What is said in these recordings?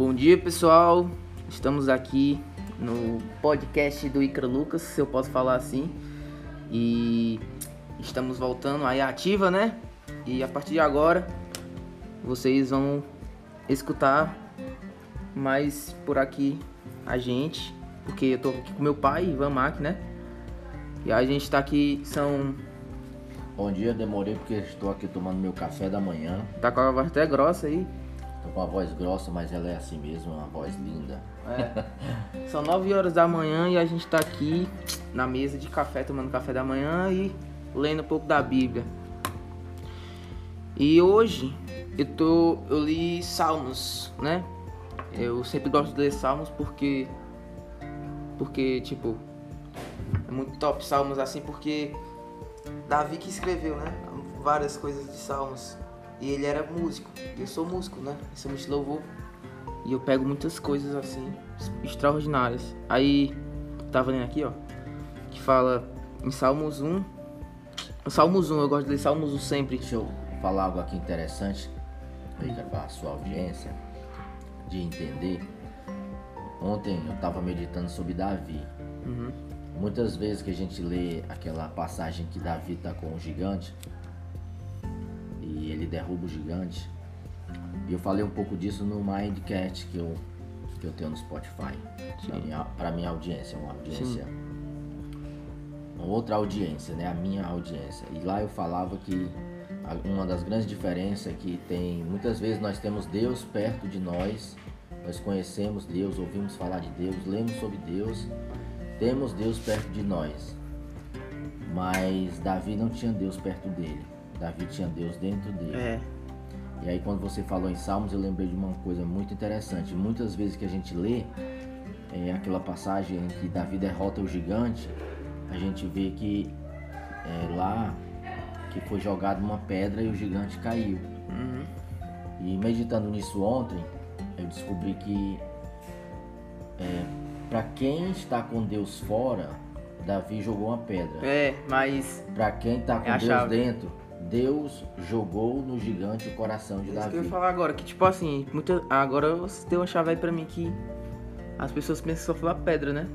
Bom dia, pessoal. Estamos aqui no podcast do Icra Lucas, se eu posso falar assim. E estamos voltando aí ativa, né? E a partir de agora vocês vão escutar mais por aqui a gente, porque eu tô aqui com meu pai, Ivan Mac, né? E a gente tá aqui, são. Bom dia, demorei porque estou aqui tomando meu café da manhã. Tá com a voz até grossa aí. Tô com a voz grossa, mas ela é assim mesmo, uma voz linda. É. São 9 horas da manhã e a gente tá aqui na mesa de café, tomando café da manhã e lendo um pouco da Bíblia. E hoje eu tô. eu li Salmos, né? Eu sempre gosto de ler Salmos porque. Porque, tipo, é muito top Salmos assim, porque Davi que escreveu, né? Várias coisas de Salmos. E ele era músico. Eu sou músico, né? Eu sou de louvor. E eu pego muitas coisas assim, extraordinárias. Aí, tava lendo aqui, ó, que fala em Salmos 1. Salmos 1, eu gosto de ler Salmos 1 sempre. Deixa eu falar algo aqui interessante para a sua audiência de entender. Ontem eu estava meditando sobre Davi. Uhum. Muitas vezes que a gente lê aquela passagem que Davi está com o gigante ele derruba o gigante. E eu falei um pouco disso no Mindcat que eu, que eu tenho no Spotify. Para minha audiência, uma audiência. Sim. Uma outra audiência, né? A minha audiência. E lá eu falava que uma das grandes diferenças é que tem muitas vezes nós temos Deus perto de nós, nós conhecemos Deus, ouvimos falar de Deus, lemos sobre Deus, temos Deus perto de nós. Mas Davi não tinha Deus perto dele. Davi tinha Deus dentro dele. É. E aí quando você falou em Salmos, eu lembrei de uma coisa muito interessante. Muitas vezes que a gente lê é, aquela passagem em que Davi derrota o gigante, a gente vê que é, lá que foi jogado uma pedra e o gigante caiu. Uhum. E meditando nisso ontem, eu descobri que é, para quem está com Deus fora, Davi jogou uma pedra. É, mas. Para quem está com É Deus chave. dentro, Deus jogou no gigante o coração de Isso que eu ia Davi. falar agora, que tipo assim, muita... agora você deu uma chave aí pra mim que as pessoas pensam que só foi a pedra, né?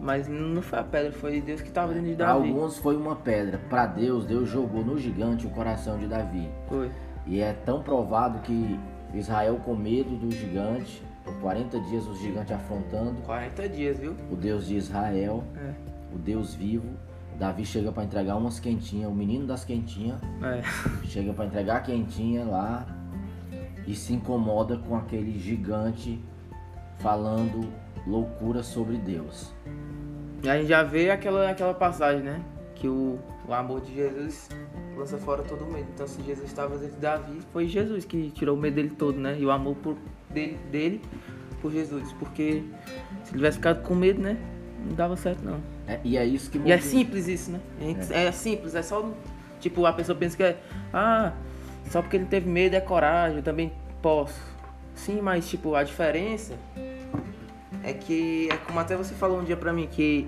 Mas não foi a pedra, foi Deus que tava dentro de Davi. alguns foi uma pedra, para Deus, Deus jogou no gigante o coração de Davi. Foi. E é tão provado que Israel com medo do gigante, por 40 dias o gigante afrontando 40 dias, viu? o Deus de Israel, É. o Deus vivo. Davi chega para entregar umas quentinhas, o menino das quentinhas, É. chega para entregar a quentinha lá e se incomoda com aquele gigante falando loucura sobre Deus. E a gente já vê aquela, aquela passagem, né? Que o, o amor de Jesus lança fora todo o medo. Então se Jesus estava dentro de Davi, foi Jesus que tirou o medo dele todo, né? E o amor por, dele, dele por Jesus. Porque se ele tivesse ficado com medo, né? Não dava certo não. É, e é isso que E é simples isso, né? Gente- É. simples, é só. Tipo, a pessoa pensa que é. Ah, só porque ele teve medo é coragem, eu também posso. Sim, mas tipo, a diferença é que é como até você falou um dia pra mim que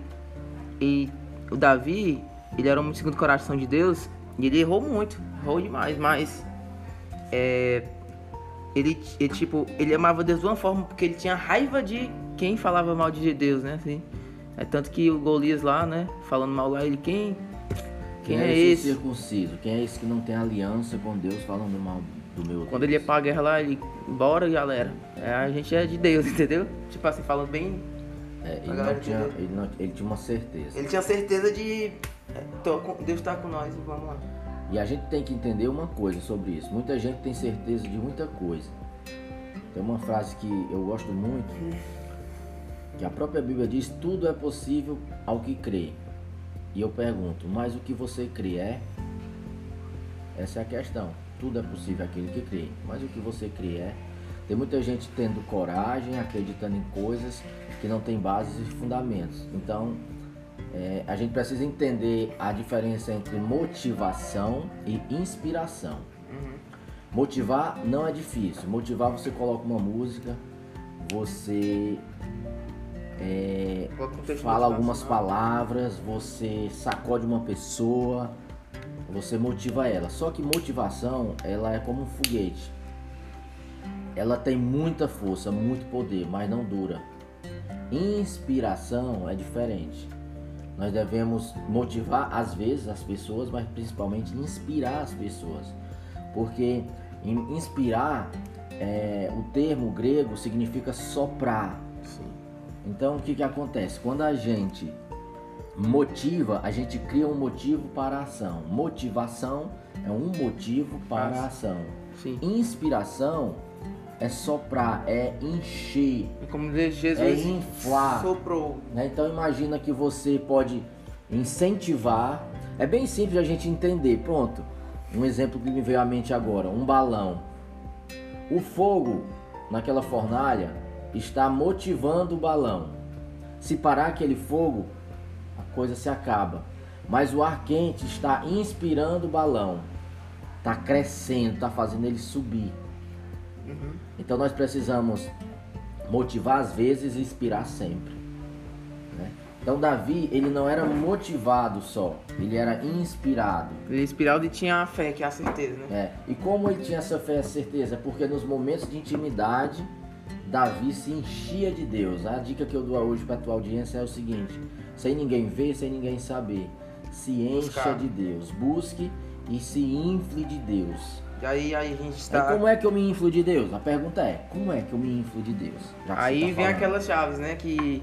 e o Davi, ele era um segundo coração de Deus e ele errou muito, errou demais, mas é, ele, ele, tipo, ele amava Deus de uma forma porque ele tinha raiva de quem falava mal de Deus, né? Assim, é tanto que o Golias lá, né, falando mal lá, ele quem quem é esse? circunciso? Quem é esse que não tem aliança com Deus falando mal do meu Deus? Quando ele ia pra guerra lá, ele, bora galera, é, a gente é de Deus, entendeu? Tipo assim, falando bem É, ele, não tinha, ele, não- ele tinha uma certeza. Ele tinha certeza de. é, tô com- Deus tá com nós e vamos lá. E a gente tem que entender uma coisa sobre isso. Muita gente tem certeza de muita coisa. Tem uma frase que eu gosto muito, que a própria Bíblia diz: tudo é possível ao que crê. E eu pergunto, mas o que você crê é? Essa é a questão. Tudo é possível àquele que crê, mas o que você crê é? Tem muita gente tendo coragem, acreditando em coisas que não tem bases e fundamentos. Então, é, a gente precisa entender a diferença entre motivação e inspiração. Motivar não é difícil. Motivar você coloca uma música, você é, fala algumas motivacional. palavras, você sacode uma pessoa, você motiva ela. Só que motivação, ela é como um foguete. ela tem muita força, muito poder, mas não dura. Inspiração é diferente. Nós devemos motivar às vezes as pessoas, mas principalmente inspirar as pessoas. Porque inspirar, é, o termo grego significa soprar. Sim. Então o que, que acontece? Quando a gente motiva, a gente cria um motivo para a ação. Motivação é um motivo para a ação. Sim. Inspiração é soprar, é encher. É como Jesus é inflar. soprou. Né? Então imagina que você pode incentivar. É bem simples a gente entender. Pronto. Um exemplo que me veio à mente agora, um balão. O fogo naquela fornalha está motivando o balão. Se parar aquele fogo, a coisa se acaba. Mas o ar quente está inspirando o balão. Está crescendo, está fazendo ele subir. Uhum. Então nós precisamos motivar às vezes e inspirar sempre. Né? Então Davi, ele não era motivado só, ele era inspirado. Ele inspirado e tinha a fé, que é a certeza, né? É. E como ele tinha essa fé e a certeza? Porque nos momentos de intimidade, Davi se enchia de Deus. A dica que eu dou hoje para a tua audiência é o seguinte: sem ninguém ver, sem ninguém saber, se encha de Deus. Busque e se infle de Deus. E aí, aí a gente está. E como é que eu me inflo de Deus? A pergunta é: como é que eu me inflo de Deus? aí tá vem falando. aquelas chaves, né? Que.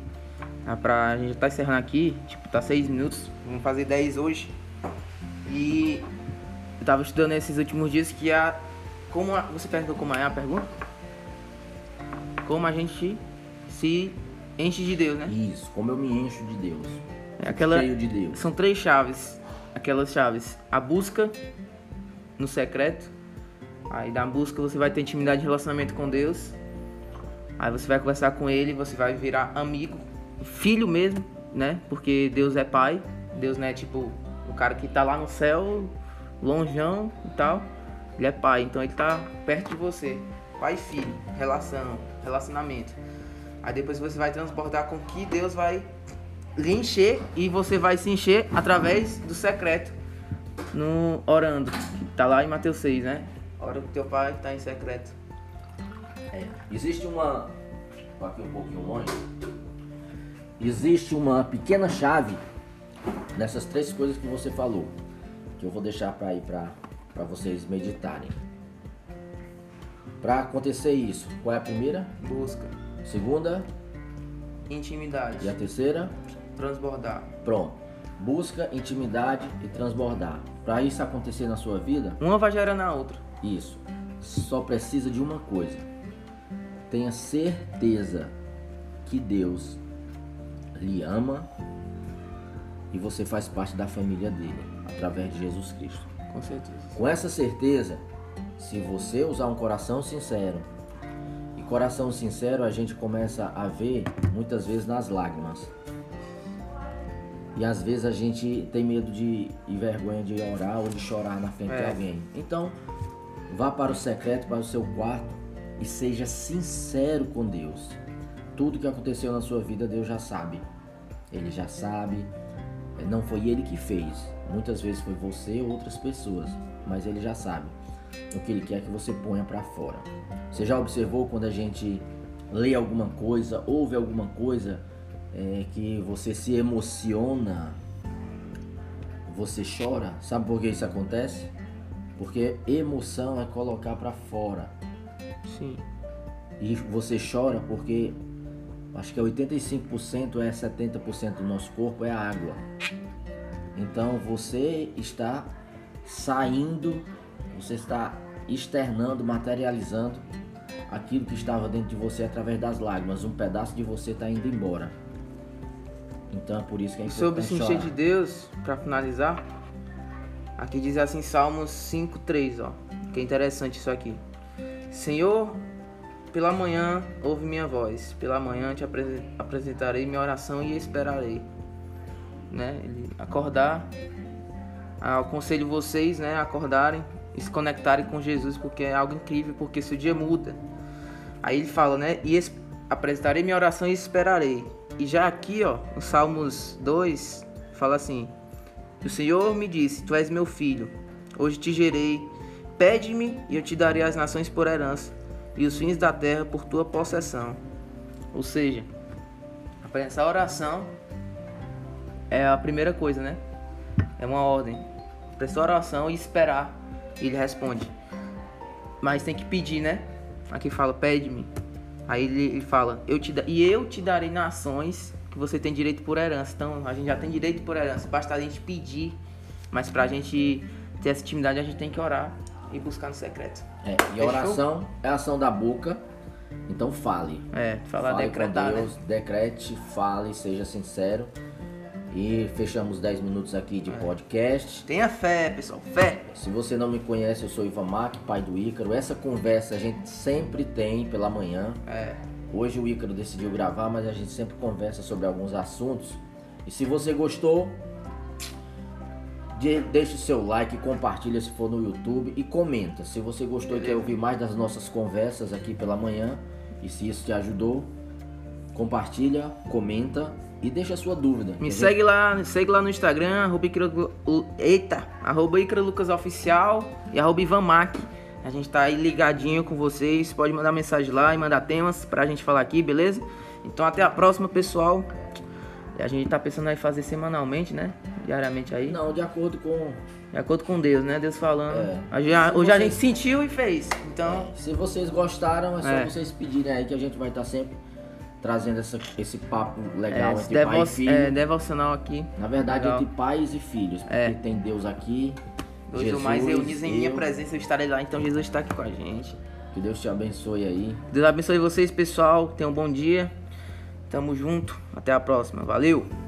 Ah, pra, a gente tá encerrando aqui, tipo, tá seis minutos, vamos fazer 10 hoje. E eu tava estudando esses últimos dias que a. Como a, você perguntou como é a pergunta? Como a gente se enche de Deus, né? Isso, como eu me encho de Deus. É aquela, cheio de Deus. São três chaves. Aquelas chaves. A busca no secreto, Aí da busca você vai ter intimidade de relacionamento com Deus. Aí você vai conversar com ele, você vai virar amigo, filho mesmo, né? Porque Deus é pai. Deus não é tipo o cara que tá lá no céu, longeão e tal. Ele é pai, então ele tá perto de você. Pai e filho, relação, relacionamento. Aí depois você vai transbordar com que Deus vai lhe encher e você vai se encher através do secreto, no orando. Tá lá em Mateus 6, né? hora que teu pai está em secreto. É. Existe uma. Aqui um pouquinho longe. Existe uma pequena chave nessas três coisas que você falou. Que eu vou deixar para ir para vocês meditarem. Para acontecer isso, qual é a primeira? Busca. Segunda? Intimidade. E a terceira? Transbordar. Pronto. Busca, intimidade e transbordar. Para isso acontecer na sua vida, uma vai gerando a outra. Isso. Só precisa de uma coisa. Tenha certeza que Deus lhe ama e você faz parte da família dele através de Jesus Cristo. Com certeza. Com essa certeza, se você usar um coração sincero, e coração sincero a gente começa a ver muitas vezes nas lágrimas. E às vezes a gente tem medo de e vergonha de orar ou de chorar na frente é. de alguém. Então, Vá para o secreto, para o seu quarto e seja sincero com Deus. Tudo que aconteceu na sua vida, Deus já sabe. Ele já sabe. Não foi ele que fez. Muitas vezes foi você ou outras pessoas, mas ele já sabe o que ele quer que você ponha para fora. Você já observou quando a gente lê alguma coisa, ouve alguma coisa é, que você se emociona, você chora? Sabe por que isso acontece? Porque emoção é colocar para fora. Sim. E você chora porque acho que é 85% é 70% do nosso corpo é água. Então você está saindo, você está externando, materializando aquilo que estava dentro de você através das lágrimas. Um pedaço de você está indo embora. Então é por isso que é importante Sobre se encher de Deus, para finalizar, Aqui diz assim Salmos 5:3, ó. Que é interessante isso aqui. Senhor, pela manhã ouve minha voz, pela manhã te apresentarei minha oração e esperarei. Né? Ele acordar, aconselho vocês, né, acordarem e se conectarem com Jesus, porque é algo incrível, porque se o dia muda. Aí ele fala, né, e apresentarei minha oração e esperarei. E já aqui, ó, no Salmos 2, fala assim: o Senhor me disse: Tu és meu filho, hoje te gerei. Pede-me e eu te darei as nações por herança e os fins da terra por tua possessão. Ou seja, essa oração é a primeira coisa, né? É uma ordem. Prestar oração e esperar. E ele responde. Mas tem que pedir, né? Aqui fala, pede-me. Aí ele, ele, fala, eu te da... e eu te darei nações que você tem direito por herança. Então a gente já tem direito por herança. Basta a gente pedir. Mas pra gente ter essa intimidade, a gente tem que orar e buscar no secreto. É, e Fechou? oração é a ação da boca. Então fale. É, falar fale decretar, Deus, né? decrete, fale, seja sincero. E fechamos 10 minutos aqui de é. podcast. Tenha fé, pessoal, fé. Se você não me conhece, eu sou Ivan Mac, pai do Ícaro. Essa conversa a gente sempre tem pela manhã. É. Hoje o Ícaro decidiu gravar, mas a gente sempre conversa sobre alguns assuntos. E se você gostou, deixe o seu like, compartilha se for no YouTube e comenta. Se você gostou e quer ouvir mais das nossas conversas aqui pela manhã e se isso te ajudou, compartilha, comenta e deixa a sua dúvida. Me segue gente... lá, me segue lá no Instagram, arroba Icaro, eita, arroba Oficial e arroba Ivan Mac. A gente tá aí ligadinho com vocês. Pode mandar mensagem lá e mandar temas pra gente falar aqui, beleza? Então até a próxima, pessoal. A gente tá pensando aí fazer semanalmente, né? Diariamente aí. Não, de acordo com. De acordo com Deus, né? Deus falando. É. A gente, hoje vocês... a gente sentiu e fez. Então. É. Se vocês gostaram, é só é. vocês pedirem aí que a gente vai estar tá sempre trazendo essa, esse papo legal é, entre devo, pai e filho. É, devocional aqui. Na verdade, legal. entre pais e filhos. Porque é. tem Deus aqui. Dois Jesus, ou mais reunidos em minha presença, eu estarei lá. Então Jesus está aqui com a gente. Que Deus te abençoe aí. Deus abençoe vocês, pessoal. Tenham um bom dia. Tamo junto. Até a próxima. Valeu!